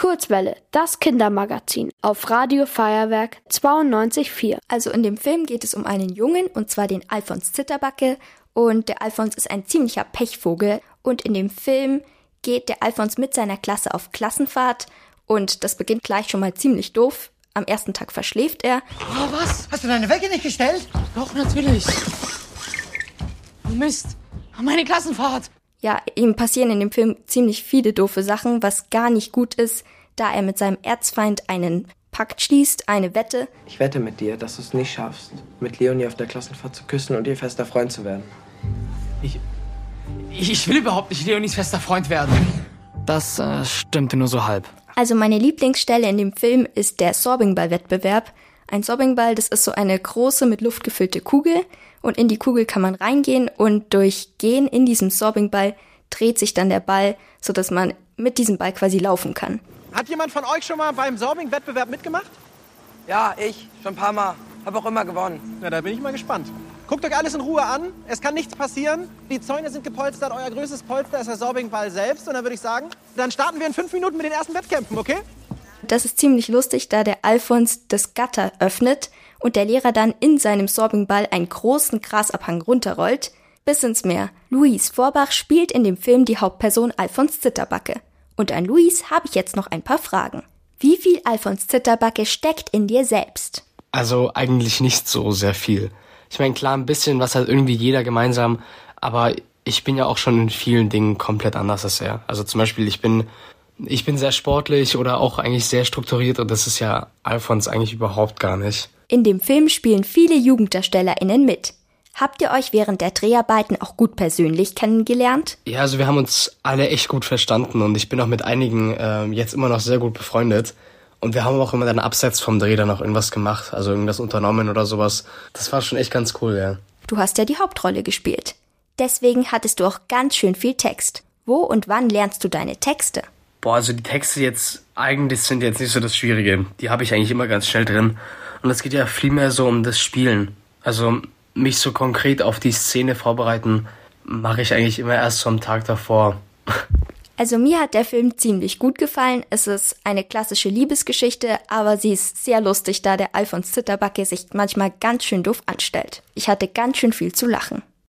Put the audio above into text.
Kurzwelle, das Kindermagazin auf Radio Feuerwerk 92.4. Also in dem Film geht es um einen Jungen, und zwar den Alfons Zitterbacke. Und der Alfons ist ein ziemlicher Pechvogel. Und in dem Film geht der Alfons mit seiner Klasse auf Klassenfahrt. Und das beginnt gleich schon mal ziemlich doof. Am ersten Tag verschläft er. Oh, was? Hast du deine Wecke nicht gestellt? Doch, natürlich. Oh Mist. Meine Klassenfahrt ja, ihm passieren in dem Film ziemlich viele doofe Sachen, was gar nicht gut ist, da er mit seinem Erzfeind einen Pakt schließt, eine Wette. Ich wette mit dir, dass du es nicht schaffst, mit Leonie auf der Klassenfahrt zu küssen und ihr fester Freund zu werden. Ich. Ich will überhaupt nicht Leonies fester Freund werden. Das äh, stimmte nur so halb. Also meine Lieblingsstelle in dem Film ist der Sorbingball-Wettbewerb. Ein Sorbingball, das ist so eine große mit Luft gefüllte Kugel und in die Kugel kann man reingehen und durch Gehen in diesem Sorbingball dreht sich dann der Ball, so dass man mit diesem Ball quasi laufen kann. Hat jemand von euch schon mal beim Sorbing-Wettbewerb mitgemacht? Ja, ich. Schon ein paar Mal. Hab auch immer gewonnen. Na, da bin ich mal gespannt. Guckt euch alles in Ruhe an. Es kann nichts passieren. Die Zäune sind gepolstert. Euer größtes Polster ist der Sorbingball selbst. Und dann würde ich sagen, dann starten wir in fünf Minuten mit den ersten Wettkämpfen, okay? Das ist ziemlich lustig, da der Alfons das Gatter öffnet und der Lehrer dann in seinem Sorbingball einen großen Grasabhang runterrollt, bis ins Meer. Luis Vorbach spielt in dem Film die Hauptperson Alfons Zitterbacke. Und an Luis habe ich jetzt noch ein paar Fragen. Wie viel Alfons Zitterbacke steckt in dir selbst? Also eigentlich nicht so sehr viel. Ich meine, klar, ein bisschen, was hat irgendwie jeder gemeinsam, aber ich bin ja auch schon in vielen Dingen komplett anders als er. Also zum Beispiel, ich bin ich bin sehr sportlich oder auch eigentlich sehr strukturiert und das ist ja Alfons eigentlich überhaupt gar nicht. In dem Film spielen viele JugenddarstellerInnen mit. Habt ihr euch während der Dreharbeiten auch gut persönlich kennengelernt? Ja, also wir haben uns alle echt gut verstanden und ich bin auch mit einigen äh, jetzt immer noch sehr gut befreundet. Und wir haben auch immer dann abseits vom Dreh dann noch irgendwas gemacht, also irgendwas unternommen oder sowas. Das war schon echt ganz cool, ja. Du hast ja die Hauptrolle gespielt. Deswegen hattest du auch ganz schön viel Text. Wo und wann lernst du deine Texte? Boah, also die Texte jetzt eigentlich sind jetzt nicht so das Schwierige. Die habe ich eigentlich immer ganz schnell drin. Und es geht ja vielmehr so um das Spielen. Also mich so konkret auf die Szene vorbereiten, mache ich eigentlich immer erst so am Tag davor. Also mir hat der Film ziemlich gut gefallen. Es ist eine klassische Liebesgeschichte, aber sie ist sehr lustig, da der Alfons Zitterbacke sich manchmal ganz schön doof anstellt. Ich hatte ganz schön viel zu lachen.